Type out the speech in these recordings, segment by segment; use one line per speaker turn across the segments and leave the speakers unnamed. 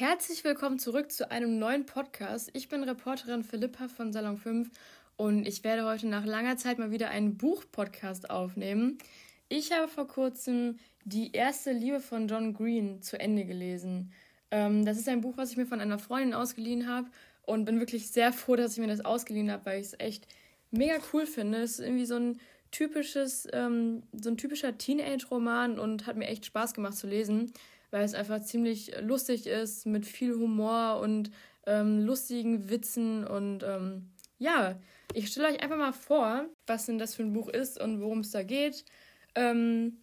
Herzlich willkommen zurück zu einem neuen Podcast. Ich bin Reporterin Philippa von Salon 5 und ich werde heute nach langer Zeit mal wieder einen Buch-Podcast aufnehmen. Ich habe vor kurzem Die erste Liebe von John Green zu Ende gelesen. Ähm, das ist ein Buch, was ich mir von einer Freundin ausgeliehen habe und bin wirklich sehr froh, dass ich mir das ausgeliehen habe, weil ich es echt mega cool finde. Es ist irgendwie so ein typisches, ähm, so ein typischer Teenage-Roman und hat mir echt Spaß gemacht zu lesen weil es einfach ziemlich lustig ist, mit viel Humor und ähm, lustigen Witzen. Und ähm, ja, ich stelle euch einfach mal vor, was denn das für ein Buch ist und worum es da geht. Ähm,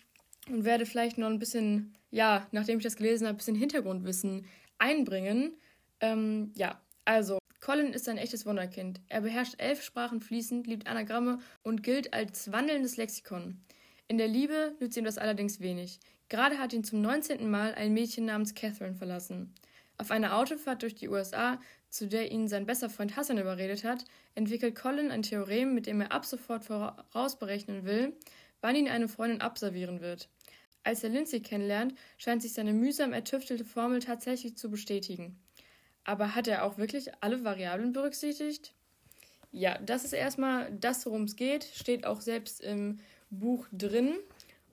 und werde vielleicht noch ein bisschen, ja, nachdem ich das gelesen habe, ein bisschen Hintergrundwissen einbringen. Ähm, ja, also, Colin ist ein echtes Wunderkind. Er beherrscht elf Sprachen fließend, liebt Anagramme und gilt als wandelndes Lexikon. In der Liebe nützt ihm das allerdings wenig. Gerade hat ihn zum 19. Mal ein Mädchen namens Catherine verlassen. Auf einer Autofahrt durch die USA, zu der ihn sein bester Freund Hassan überredet hat, entwickelt Colin ein Theorem, mit dem er ab sofort vorausberechnen will, wann ihn eine Freundin abservieren wird. Als er Lindsay kennenlernt, scheint sich seine mühsam ertüftelte Formel tatsächlich zu bestätigen. Aber hat er auch wirklich alle Variablen berücksichtigt? Ja, das ist erstmal das, worum es geht, steht auch selbst im Buch drin.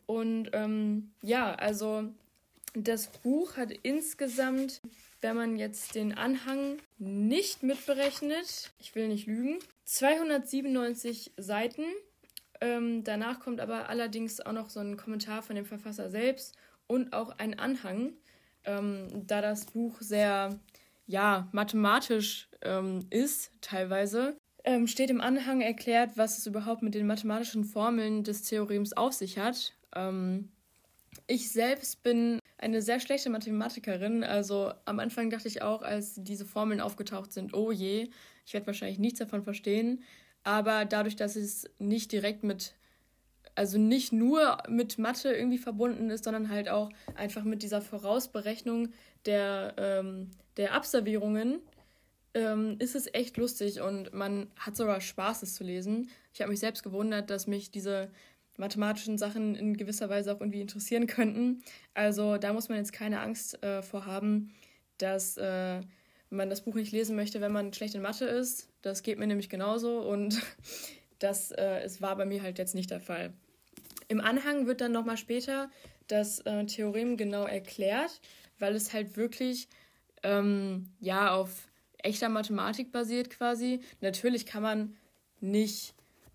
Und ähm, ja, also das Buch hat insgesamt, wenn man jetzt den Anhang nicht mitberechnet, ich will nicht lügen, 297 Seiten. Ähm, danach kommt aber allerdings auch noch so ein Kommentar von dem Verfasser selbst und auch ein Anhang, ähm, da das Buch sehr ja, mathematisch ähm, ist teilweise. Ähm, steht im Anhang erklärt, was es überhaupt mit den mathematischen Formeln des Theorems auf sich hat. Ähm, ich selbst bin eine sehr schlechte Mathematikerin. Also am Anfang dachte ich auch, als diese Formeln aufgetaucht sind, oh je, ich werde wahrscheinlich nichts davon verstehen. Aber dadurch, dass es nicht direkt mit, also nicht nur mit Mathe irgendwie verbunden ist, sondern halt auch einfach mit dieser Vorausberechnung der, ähm, der Abservierungen, ähm, ist es echt lustig und man hat sogar Spaß, es zu lesen. Ich habe mich selbst gewundert, dass mich diese mathematischen Sachen in gewisser Weise auch irgendwie interessieren könnten. Also da muss man jetzt keine Angst äh, vor haben, dass äh, man das Buch nicht lesen möchte, wenn man schlecht in Mathe ist. Das geht mir nämlich genauso und das äh, es war bei mir halt jetzt nicht der Fall. Im Anhang wird dann nochmal später das äh, Theorem genau erklärt, weil es halt wirklich ähm, ja auf echter Mathematik basiert quasi. Natürlich kann man nicht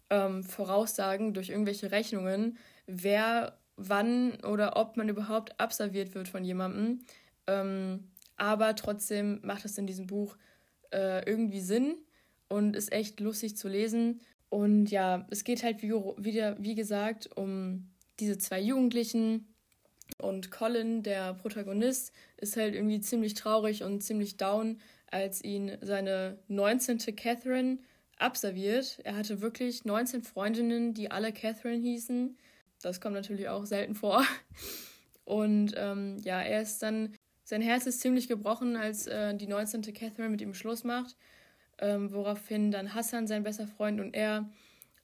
ähm, voraussagen durch irgendwelche Rechnungen, wer wann oder ob man überhaupt absolviert wird von jemandem. Ähm, aber trotzdem macht es in diesem Buch äh, irgendwie Sinn und ist echt lustig zu lesen. Und ja, es geht halt wie, wieder, wie gesagt um diese zwei Jugendlichen. Und Colin, der Protagonist, ist halt irgendwie ziemlich traurig und ziemlich down, als ihn seine 19. Catherine abserviert. Er hatte wirklich 19 Freundinnen, die alle Catherine hießen. Das kommt natürlich auch selten vor. Und ähm, ja, er ist dann, sein Herz ist ziemlich gebrochen, als äh, die 19. Catherine mit ihm Schluss macht, ähm, woraufhin dann Hassan, sein bester Freund, und er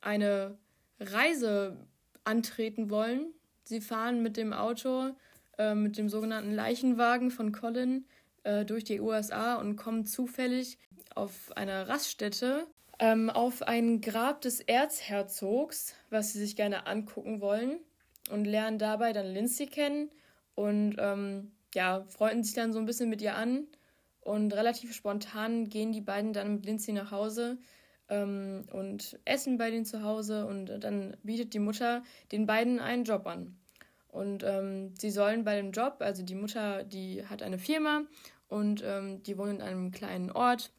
eine Reise antreten wollen. Sie fahren mit dem Auto, äh, mit dem sogenannten Leichenwagen von Colin äh, durch die USA und kommen zufällig auf einer Raststätte ähm, auf ein Grab des Erzherzogs, was sie sich gerne angucken wollen und lernen dabei dann Lindsay kennen und ähm, ja, freunden sich dann so ein bisschen mit ihr an und relativ spontan gehen die beiden dann mit Lindsay nach Hause ähm, und essen bei denen zu Hause und dann bietet die Mutter den beiden einen Job an. Und ähm, sie sollen bei dem Job, also die Mutter, die hat eine Firma und ähm, die wohnen in einem kleinen Ort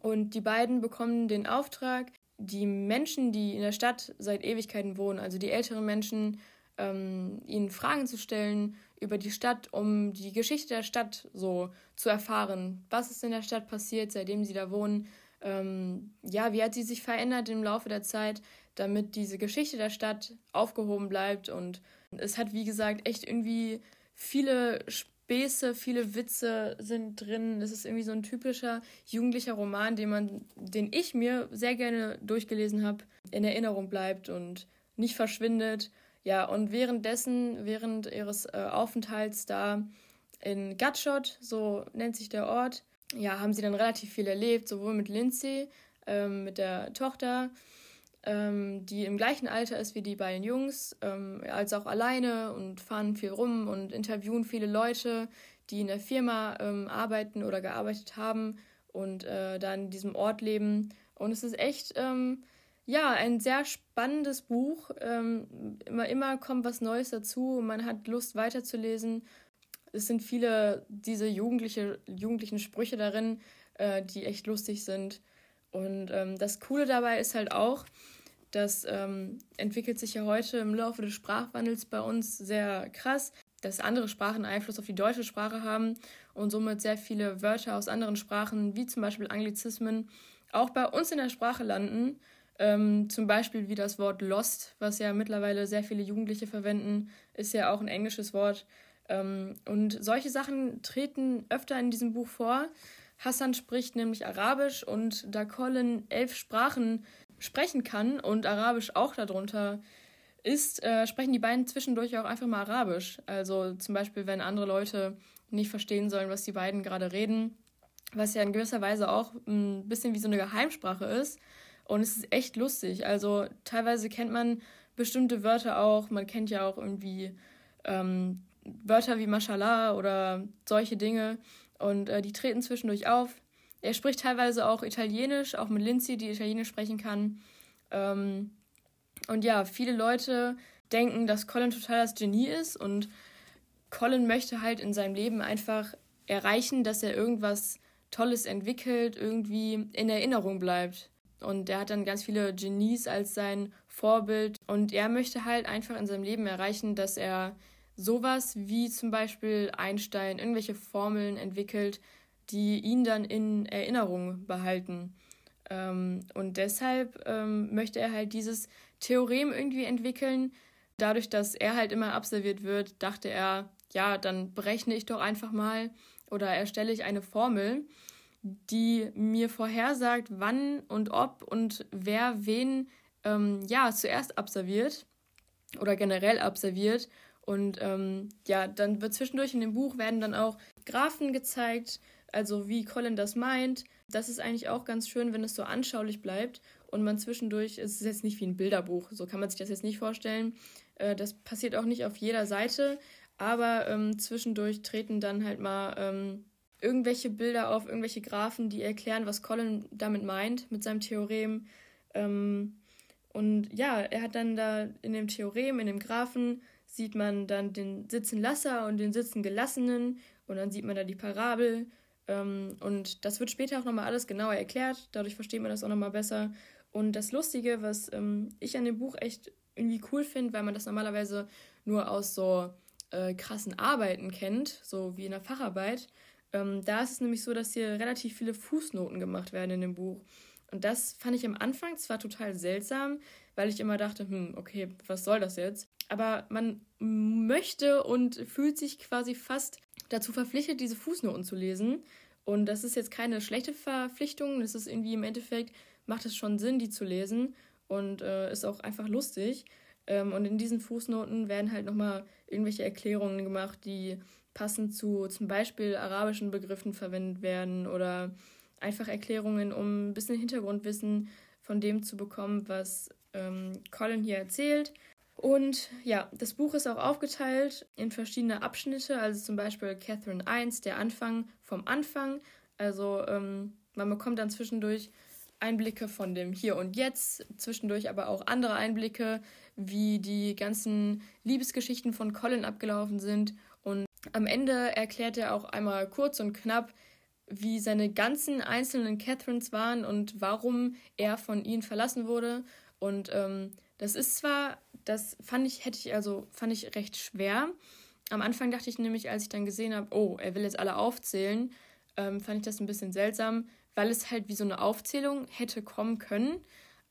und die beiden bekommen den Auftrag, die Menschen, die in der Stadt seit Ewigkeiten wohnen, also die älteren Menschen, ähm, ihnen Fragen zu stellen über die Stadt, um die Geschichte der Stadt so zu erfahren. Was ist in der Stadt passiert, seitdem sie da wohnen? Ähm, ja, wie hat sie sich verändert im Laufe der Zeit, damit diese Geschichte der Stadt aufgehoben bleibt? Und es hat, wie gesagt, echt irgendwie viele Späße, viele Witze sind drin. Es ist irgendwie so ein typischer jugendlicher Roman, den man, den ich mir sehr gerne durchgelesen habe, in Erinnerung bleibt und nicht verschwindet. Ja, und währenddessen, während ihres äh, Aufenthalts da, in Gutshot, so nennt sich der Ort, ja, haben sie dann relativ viel erlebt, sowohl mit Lindsay, ähm, mit der Tochter, ähm, die im gleichen Alter ist wie die beiden Jungs, ähm, als auch alleine und fahren viel rum und interviewen viele Leute, die in der Firma ähm, arbeiten oder gearbeitet haben und äh, da in diesem Ort leben. Und es ist echt, ähm, ja, ein sehr spannendes Buch. Ähm, immer, immer kommt was Neues dazu. Man hat Lust weiterzulesen. Es sind viele diese jugendliche, jugendlichen Sprüche darin, äh, die echt lustig sind. Und ähm, das Coole dabei ist halt auch, das ähm, entwickelt sich ja heute im Laufe des Sprachwandels bei uns sehr krass, dass andere Sprachen Einfluss auf die deutsche Sprache haben und somit sehr viele Wörter aus anderen Sprachen, wie zum Beispiel Anglizismen, auch bei uns in der Sprache landen. Ähm, zum Beispiel wie das Wort lost, was ja mittlerweile sehr viele Jugendliche verwenden, ist ja auch ein englisches Wort. Ähm, und solche Sachen treten öfter in diesem Buch vor. Hassan spricht nämlich Arabisch und da Colin elf Sprachen sprechen kann und Arabisch auch darunter ist, äh, sprechen die beiden zwischendurch auch einfach mal Arabisch. Also zum Beispiel, wenn andere Leute nicht verstehen sollen, was die beiden gerade reden, was ja in gewisser Weise auch ein bisschen wie so eine Geheimsprache ist. Und es ist echt lustig. Also teilweise kennt man bestimmte Wörter auch. Man kennt ja auch irgendwie ähm, Wörter wie Mashallah oder solche Dinge. Und äh, die treten zwischendurch auf. Er spricht teilweise auch Italienisch, auch mit Lindsay, die Italienisch sprechen kann. Ähm, und ja, viele Leute denken, dass Colin total das Genie ist und Colin möchte halt in seinem Leben einfach erreichen, dass er irgendwas Tolles entwickelt, irgendwie in Erinnerung bleibt. Und er hat dann ganz viele Genies als sein Vorbild. Und er möchte halt einfach in seinem Leben erreichen, dass er sowas wie zum Beispiel Einstein, irgendwelche Formeln entwickelt, die ihn dann in Erinnerung behalten. Ähm, und deshalb ähm, möchte er halt dieses Theorem irgendwie entwickeln. Dadurch, dass er halt immer absolviert wird, dachte er, ja, dann berechne ich doch einfach mal oder erstelle ich eine Formel, die mir vorhersagt, wann und ob und wer wen ähm, ja zuerst absolviert oder generell absolviert. Und ähm, ja, dann wird zwischendurch in dem Buch werden dann auch Graphen gezeigt, also wie Colin das meint. Das ist eigentlich auch ganz schön, wenn es so anschaulich bleibt und man zwischendurch, es ist jetzt nicht wie ein Bilderbuch, so kann man sich das jetzt nicht vorstellen. Äh, das passiert auch nicht auf jeder Seite, aber ähm, zwischendurch treten dann halt mal ähm, irgendwelche Bilder auf, irgendwelche Graphen, die erklären, was Colin damit meint, mit seinem Theorem. Ähm, und ja, er hat dann da in dem Theorem, in dem Graphen, sieht man dann den Sitzen Lasser und den Sitzen Gelassenen und dann sieht man da die Parabel ähm, und das wird später auch nochmal alles genauer erklärt. Dadurch versteht man das auch nochmal besser. Und das Lustige, was ähm, ich an dem Buch echt irgendwie cool finde, weil man das normalerweise nur aus so äh, krassen Arbeiten kennt, so wie in der Facharbeit, ähm, da ist es nämlich so, dass hier relativ viele Fußnoten gemacht werden in dem Buch. Und das fand ich am Anfang zwar total seltsam, weil ich immer dachte, hm, okay, was soll das jetzt? Aber man möchte und fühlt sich quasi fast dazu verpflichtet, diese Fußnoten zu lesen. Und das ist jetzt keine schlechte Verpflichtung. Das ist irgendwie im Endeffekt, macht es schon Sinn, die zu lesen. Und äh, ist auch einfach lustig. Ähm, und in diesen Fußnoten werden halt nochmal irgendwelche Erklärungen gemacht, die passend zu zum Beispiel arabischen Begriffen verwendet werden oder einfach Erklärungen, um ein bisschen Hintergrundwissen von dem zu bekommen, was ähm, Colin hier erzählt. Und ja, das Buch ist auch aufgeteilt in verschiedene Abschnitte, also zum Beispiel Catherine 1, der Anfang vom Anfang. Also ähm, man bekommt dann zwischendurch Einblicke von dem Hier und Jetzt, zwischendurch aber auch andere Einblicke, wie die ganzen Liebesgeschichten von Colin abgelaufen sind. Und am Ende erklärt er auch einmal kurz und knapp, wie seine ganzen einzelnen Catherines waren und warum er von ihnen verlassen wurde. Und ähm, das ist zwar das fand ich, hätte ich also, fand ich recht schwer. Am Anfang dachte ich nämlich, als ich dann gesehen habe, oh, er will jetzt alle aufzählen, ähm, fand ich das ein bisschen seltsam, weil es halt wie so eine Aufzählung hätte kommen können.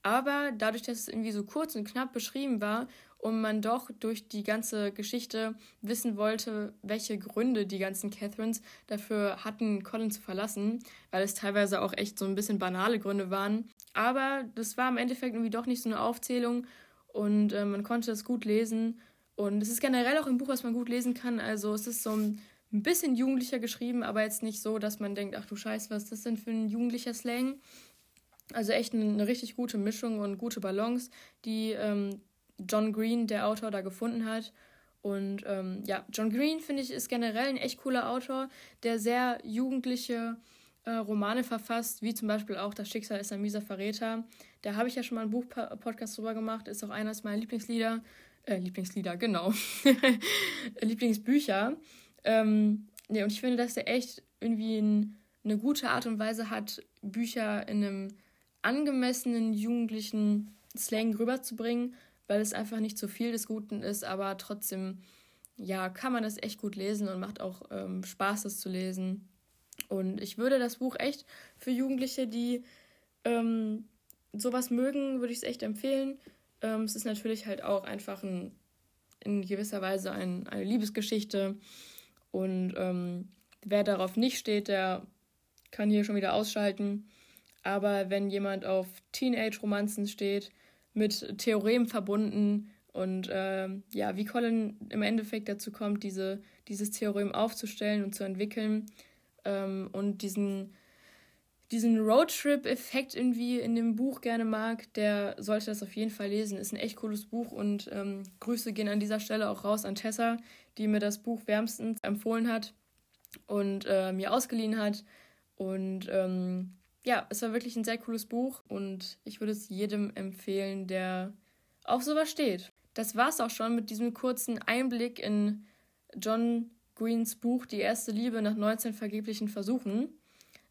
Aber dadurch, dass es irgendwie so kurz und knapp beschrieben war und man doch durch die ganze Geschichte wissen wollte, welche Gründe die ganzen Catherines dafür hatten, Colin zu verlassen, weil es teilweise auch echt so ein bisschen banale Gründe waren. Aber das war im Endeffekt irgendwie doch nicht so eine Aufzählung und äh, man konnte es gut lesen. Und es ist generell auch ein Buch, was man gut lesen kann. Also es ist so ein bisschen jugendlicher geschrieben, aber jetzt nicht so, dass man denkt, ach du Scheiße, was ist das denn für ein jugendlicher Slang? Also echt eine, eine richtig gute Mischung und gute Balance, die ähm, John Green, der Autor, da gefunden hat. Und ähm, ja, John Green, finde ich, ist generell ein echt cooler Autor, der sehr jugendliche äh, Romane verfasst, wie zum Beispiel auch Das Schicksal ist ein mieser Verräter. Da habe ich ja schon mal einen Buchpodcast drüber gemacht, ist auch eines meiner Lieblingslieder. Äh, Lieblingslieder, genau. Lieblingsbücher. Ähm, nee, und ich finde, dass der echt irgendwie ein, eine gute Art und Weise hat, Bücher in einem angemessenen jugendlichen Slang rüberzubringen, weil es einfach nicht zu viel des Guten ist, aber trotzdem, ja, kann man das echt gut lesen und macht auch ähm, Spaß, das zu lesen. Und ich würde das Buch echt für Jugendliche, die ähm, sowas mögen, würde ich es echt empfehlen. Ähm, es ist natürlich halt auch einfach ein, in gewisser Weise ein, eine Liebesgeschichte. Und ähm, wer darauf nicht steht, der kann hier schon wieder ausschalten. Aber wenn jemand auf Teenage-Romanzen steht, mit Theoremen verbunden und äh, ja, wie Colin im Endeffekt dazu kommt, diese, dieses Theorem aufzustellen und zu entwickeln ähm, und diesen, diesen Roadtrip-Effekt irgendwie in dem Buch gerne mag, der sollte das auf jeden Fall lesen. Ist ein echt cooles Buch und ähm, Grüße gehen an dieser Stelle auch raus an Tessa, die mir das Buch wärmstens empfohlen hat und äh, mir ausgeliehen hat. Und ähm, ja, es war wirklich ein sehr cooles Buch und ich würde es jedem empfehlen, der auf sowas steht. Das war's auch schon mit diesem kurzen Einblick in John Greens Buch Die erste Liebe nach 19 vergeblichen Versuchen.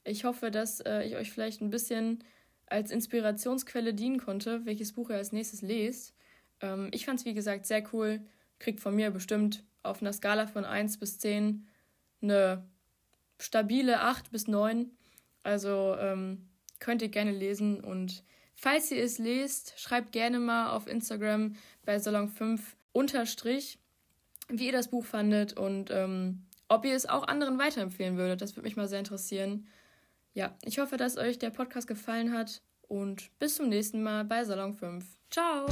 Ich hoffe, dass äh, ich euch vielleicht ein bisschen als Inspirationsquelle dienen konnte, welches Buch ihr als nächstes lest. Ähm, ich fand es, wie gesagt, sehr cool. Kriegt von mir bestimmt auf einer Skala von 1 bis 10 eine stabile 8 bis 9. Also ähm, könnt ihr gerne lesen und falls ihr es lest, schreibt gerne mal auf Instagram bei Salon5 unterstrich, wie ihr das Buch fandet und ähm, ob ihr es auch anderen weiterempfehlen würdet. Das würde mich mal sehr interessieren. Ja, ich hoffe, dass euch der Podcast gefallen hat und bis zum nächsten Mal bei Salon 5. Ciao!